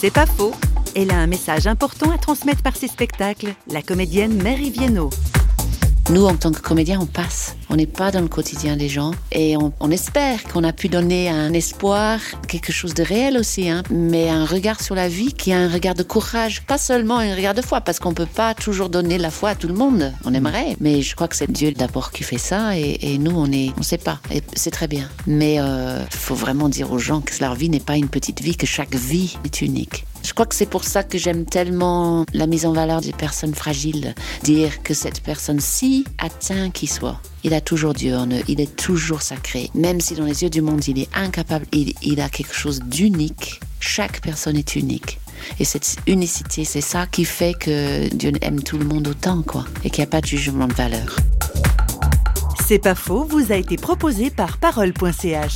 C'est pas faux. Elle a un message important à transmettre par ses spectacles, la comédienne Mary Viennot. Nous, en tant que comédiens, on passe. On n'est pas dans le quotidien des gens. Et on, espère qu'on a pu donner un espoir, quelque chose de réel aussi, hein, mais un regard sur la vie qui a un regard de courage, pas seulement un regard de foi, parce qu'on peut pas toujours donner la foi à tout le monde. On aimerait, mais je crois que c'est Dieu d'abord qui fait ça, et, nous, on est, on sait pas. Et c'est très bien. Mais il euh, faut vraiment dire aux gens que leur vie n'est pas une petite vie, que chaque vie est unique. Je crois que c'est pour ça que j'aime tellement la mise en valeur des personnes fragiles. Dire que cette personne-ci atteint qui soit. Il a toujours Dieu en eux, il est toujours sacré. Même si dans les yeux du monde, il est incapable, il, a quelque chose d'unique. Chaque personne est unique. Et cette unicité, c'est ça qui fait que Dieu aime tout le monde autant, quoi. Et qu'il n'y a pas de jugement de valeur. C'est pas faux, vous a été proposé par parole.ch.